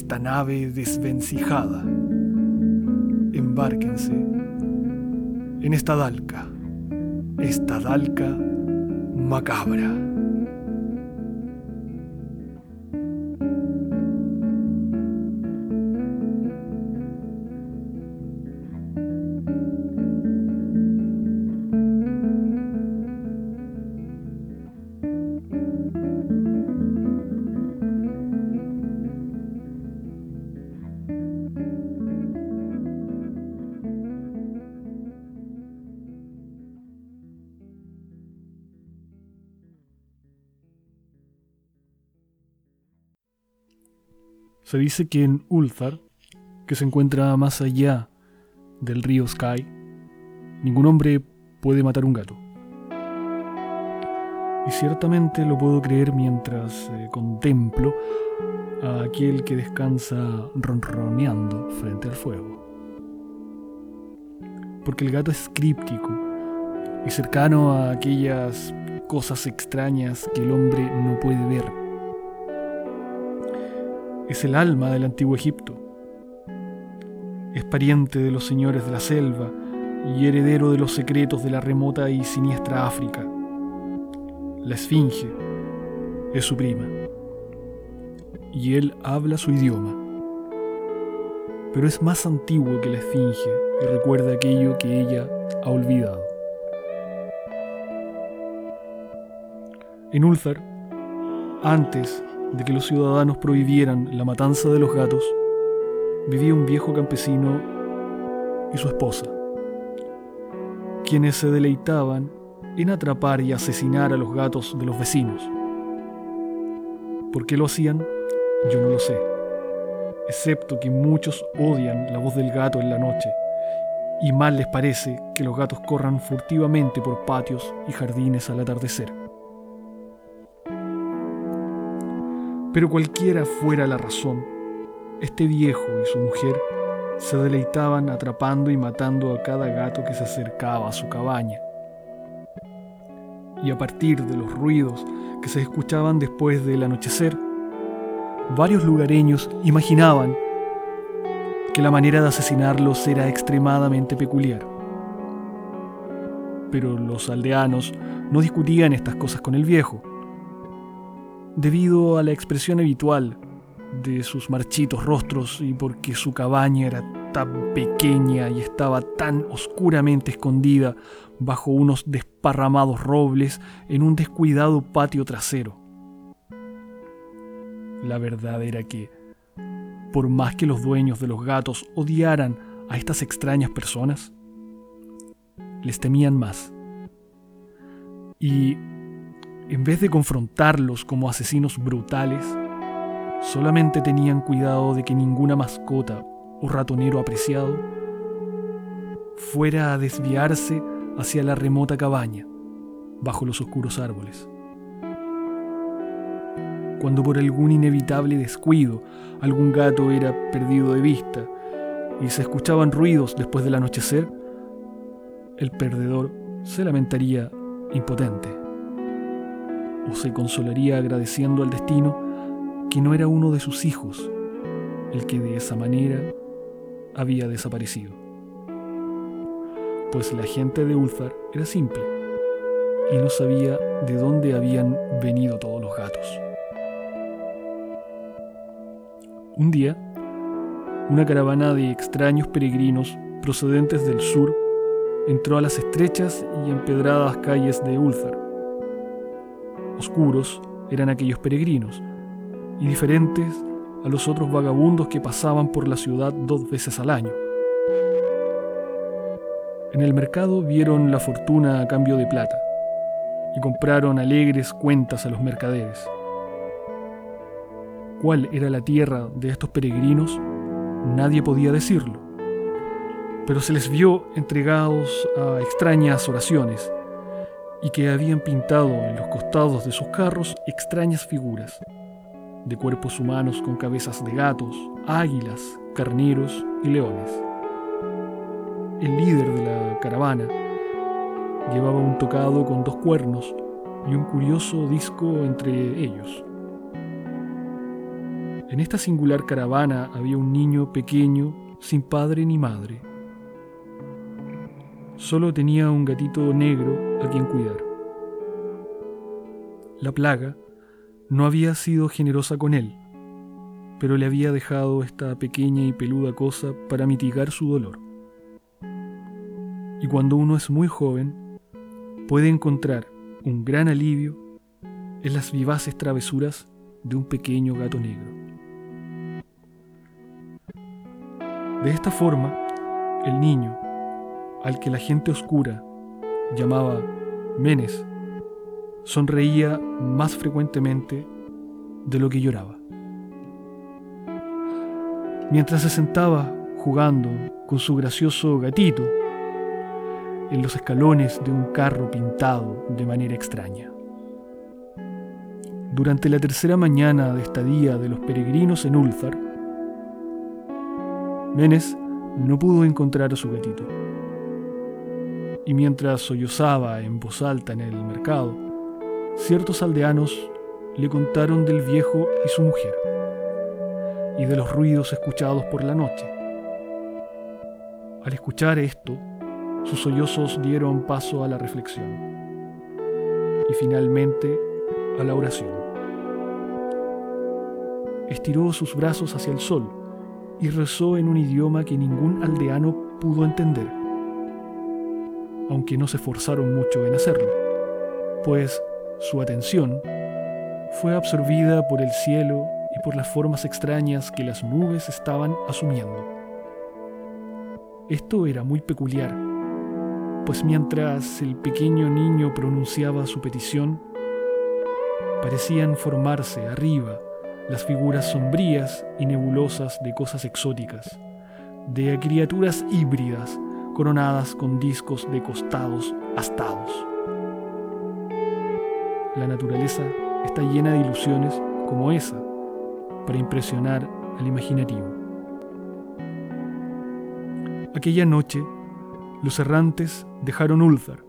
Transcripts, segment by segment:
esta nave desvencijada. Embárquense en esta dalca, esta dalca macabra. Se dice que en Ulthar, que se encuentra más allá del río Sky, ningún hombre puede matar un gato. Y ciertamente lo puedo creer mientras eh, contemplo a aquel que descansa ronroneando frente al fuego. Porque el gato es críptico y cercano a aquellas cosas extrañas que el hombre no puede ver es el alma del antiguo Egipto. Es pariente de los señores de la selva y heredero de los secretos de la remota y siniestra África. La Esfinge es su prima y él habla su idioma. Pero es más antiguo que la Esfinge y recuerda aquello que ella ha olvidado. En Ulthar, antes de que los ciudadanos prohibieran la matanza de los gatos, vivía un viejo campesino y su esposa, quienes se deleitaban en atrapar y asesinar a los gatos de los vecinos. ¿Por qué lo hacían? Yo no lo sé, excepto que muchos odian la voz del gato en la noche y mal les parece que los gatos corran furtivamente por patios y jardines al atardecer. Pero cualquiera fuera la razón, este viejo y su mujer se deleitaban atrapando y matando a cada gato que se acercaba a su cabaña. Y a partir de los ruidos que se escuchaban después del anochecer, varios lugareños imaginaban que la manera de asesinarlos era extremadamente peculiar. Pero los aldeanos no discutían estas cosas con el viejo debido a la expresión habitual de sus marchitos rostros y porque su cabaña era tan pequeña y estaba tan oscuramente escondida bajo unos desparramados robles en un descuidado patio trasero. La verdad era que, por más que los dueños de los gatos odiaran a estas extrañas personas, les temían más. Y en vez de confrontarlos como asesinos brutales, solamente tenían cuidado de que ninguna mascota o ratonero apreciado fuera a desviarse hacia la remota cabaña, bajo los oscuros árboles. Cuando por algún inevitable descuido algún gato era perdido de vista y se escuchaban ruidos después del anochecer, el perdedor se lamentaría impotente o se consolaría agradeciendo al destino que no era uno de sus hijos el que de esa manera había desaparecido. Pues la gente de Ulthar era simple y no sabía de dónde habían venido todos los gatos. Un día, una caravana de extraños peregrinos procedentes del sur entró a las estrechas y empedradas calles de Ulthar oscuros eran aquellos peregrinos, y diferentes a los otros vagabundos que pasaban por la ciudad dos veces al año. En el mercado vieron la fortuna a cambio de plata, y compraron alegres cuentas a los mercaderes. cuál era la tierra de estos peregrinos, nadie podía decirlo. Pero se les vio entregados a extrañas oraciones y que habían pintado en los costados de sus carros extrañas figuras, de cuerpos humanos con cabezas de gatos, águilas, carneros y leones. El líder de la caravana llevaba un tocado con dos cuernos y un curioso disco entre ellos. En esta singular caravana había un niño pequeño sin padre ni madre. Solo tenía un gatito negro a quien cuidar. La plaga no había sido generosa con él, pero le había dejado esta pequeña y peluda cosa para mitigar su dolor. Y cuando uno es muy joven, puede encontrar un gran alivio en las vivaces travesuras de un pequeño gato negro. De esta forma, el niño, al que la gente oscura llamaba Menes, sonreía más frecuentemente de lo que lloraba. Mientras se sentaba jugando con su gracioso gatito en los escalones de un carro pintado de manera extraña. Durante la tercera mañana de estadía de los peregrinos en Ulzar, Menes no pudo encontrar a su gatito. Y mientras sollozaba en voz alta en el mercado, ciertos aldeanos le contaron del viejo y su mujer, y de los ruidos escuchados por la noche. Al escuchar esto, sus sollozos dieron paso a la reflexión y finalmente a la oración. Estiró sus brazos hacia el sol y rezó en un idioma que ningún aldeano pudo entender, aunque no se esforzaron mucho en hacerlo, pues su atención fue absorbida por el cielo y por las formas extrañas que las nubes estaban asumiendo. Esto era muy peculiar, pues mientras el pequeño niño pronunciaba su petición, parecían formarse arriba las figuras sombrías y nebulosas de cosas exóticas, de criaturas híbridas coronadas con discos de costados astados. La naturaleza está llena de ilusiones como esa para impresionar al imaginativo. Aquella noche, los errantes dejaron Ulzar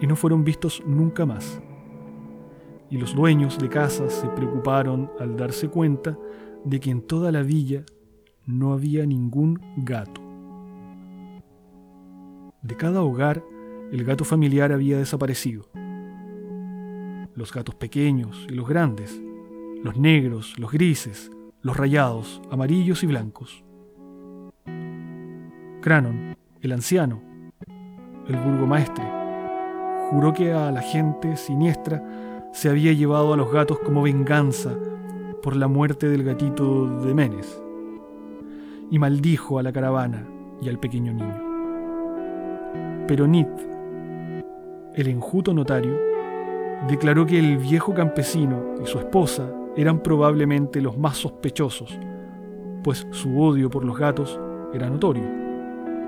y no fueron vistos nunca más y los dueños de casas se preocuparon al darse cuenta de que en toda la villa no había ningún gato. De cada hogar, el gato familiar había desaparecido. Los gatos pequeños y los grandes, los negros, los grises, los rayados, amarillos y blancos. Cranon, el anciano, el burgomaestre, juró que a la gente siniestra se había llevado a los gatos como venganza por la muerte del gatito de Menes y maldijo a la caravana y al pequeño niño. Pero Nit, el enjuto notario, declaró que el viejo campesino y su esposa eran probablemente los más sospechosos, pues su odio por los gatos era notorio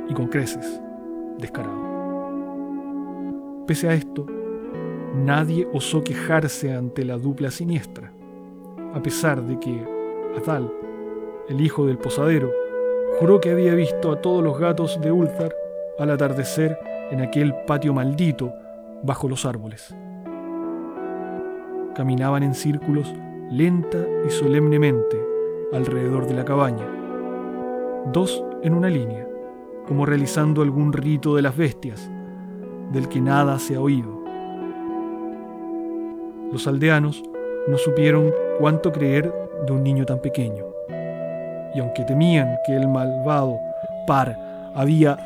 y con creces descarado. Pese a esto, Nadie osó quejarse ante la dupla siniestra, a pesar de que Atal, el hijo del posadero, juró que había visto a todos los gatos de Ulthar al atardecer en aquel patio maldito bajo los árboles. Caminaban en círculos lenta y solemnemente alrededor de la cabaña, dos en una línea, como realizando algún rito de las bestias, del que nada se ha oído. Los aldeanos no supieron cuánto creer de un niño tan pequeño. Y aunque temían que el malvado par había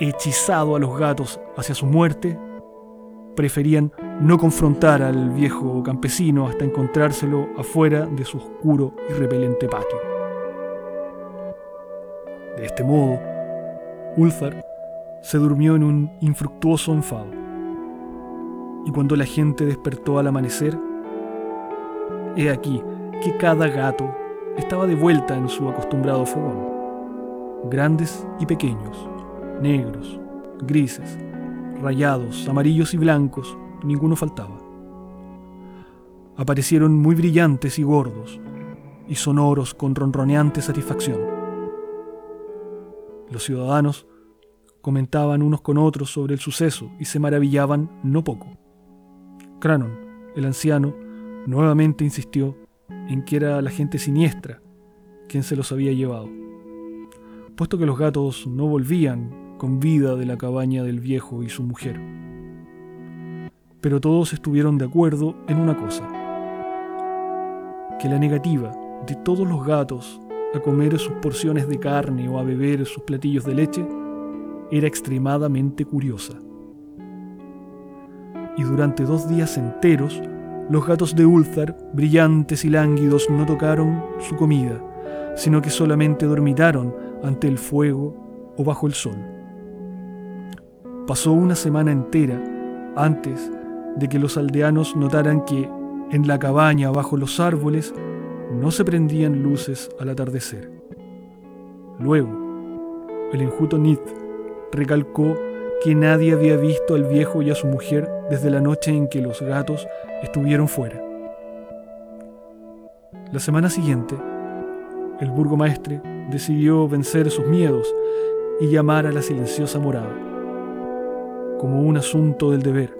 hechizado a los gatos hacia su muerte, preferían no confrontar al viejo campesino hasta encontrárselo afuera de su oscuro y repelente patio. De este modo, Ulfar se durmió en un infructuoso enfado y cuando la gente despertó al amanecer, he aquí que cada gato estaba de vuelta en su acostumbrado fogón. Grandes y pequeños, negros, grises, rayados, amarillos y blancos, ninguno faltaba. Aparecieron muy brillantes y gordos, y sonoros con ronroneante satisfacción. Los ciudadanos comentaban unos con otros sobre el suceso y se maravillaban no poco. Cranon, el anciano, nuevamente insistió en que era la gente siniestra quien se los había llevado, puesto que los gatos no volvían con vida de la cabaña del viejo y su mujer. Pero todos estuvieron de acuerdo en una cosa, que la negativa de todos los gatos a comer sus porciones de carne o a beber sus platillos de leche era extremadamente curiosa. Y durante dos días enteros, los gatos de Ulthar, brillantes y lánguidos, no tocaron su comida, sino que solamente dormitaron ante el fuego o bajo el sol. Pasó una semana entera antes de que los aldeanos notaran que en la cabaña bajo los árboles no se prendían luces al atardecer. Luego, el enjuto Nith recalcó que nadie había visto al viejo y a su mujer desde la noche en que los gatos estuvieron fuera. La semana siguiente, el burgomaestre decidió vencer sus miedos y llamar a la silenciosa morada, como un asunto del deber,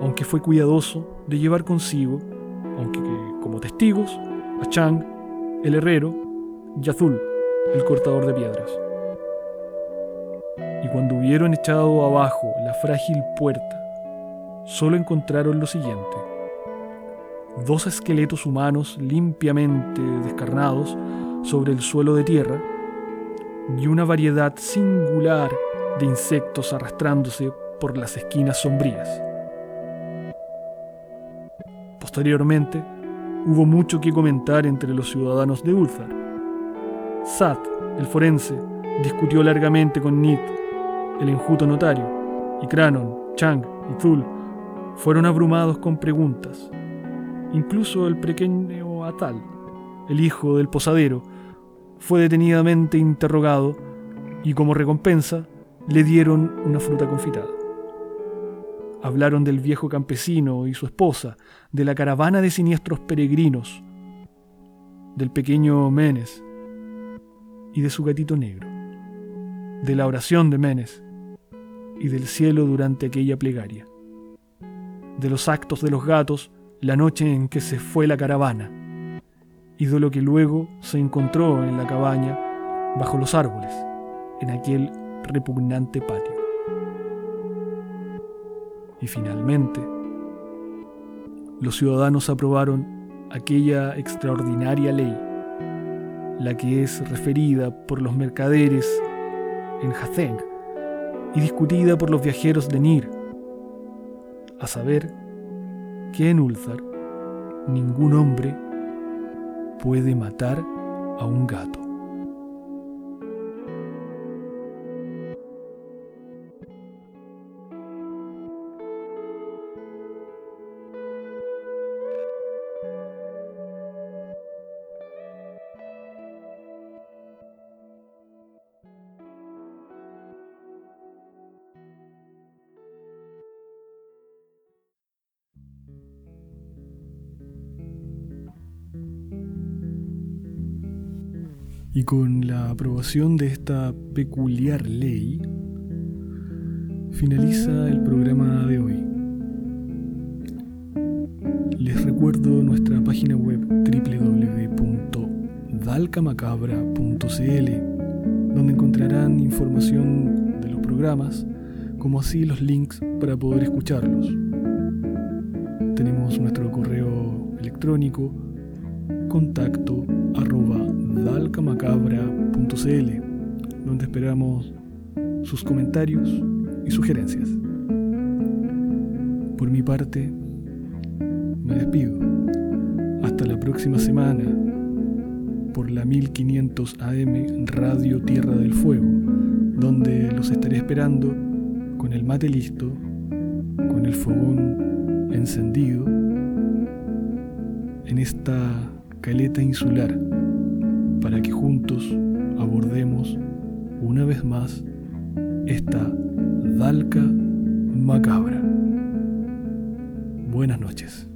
aunque fue cuidadoso de llevar consigo, aunque como testigos, a Chang, el herrero, y Azul, el cortador de piedras. Y cuando hubieron echado abajo la frágil puerta, solo encontraron lo siguiente. Dos esqueletos humanos limpiamente descarnados sobre el suelo de tierra y una variedad singular de insectos arrastrándose por las esquinas sombrías. Posteriormente, hubo mucho que comentar entre los ciudadanos de Ulthar. Sat, el forense, discutió largamente con Nit, el enjuto notario, y Cranon, Chang y Zul fueron abrumados con preguntas. Incluso el pequeño Atal, el hijo del posadero, fue detenidamente interrogado y como recompensa le dieron una fruta confitada. Hablaron del viejo campesino y su esposa, de la caravana de siniestros peregrinos, del pequeño Menes y de su gatito negro, de la oración de Menes y del cielo durante aquella plegaria, de los actos de los gatos la noche en que se fue la caravana y de lo que luego se encontró en la cabaña bajo los árboles, en aquel repugnante patio. Y finalmente, los ciudadanos aprobaron aquella extraordinaria ley, la que es referida por los mercaderes en Hazeng y discutida por los viajeros de Nir, a saber que en Ulthar ningún hombre puede matar a un gato. Y con la aprobación de esta peculiar ley, finaliza el programa de hoy. Les recuerdo nuestra página web www.dalcamacabra.cl, donde encontrarán información de los programas, como así los links para poder escucharlos. Tenemos nuestro correo electrónico contacto dalcamacabra.cl, donde esperamos sus comentarios y sugerencias. Por mi parte, me despido. Hasta la próxima semana por la 1500 AM Radio Tierra del Fuego, donde los estaré esperando con el mate listo, con el fogón encendido, en esta caleta insular para que juntos abordemos una vez más esta Dalca macabra. Buenas noches.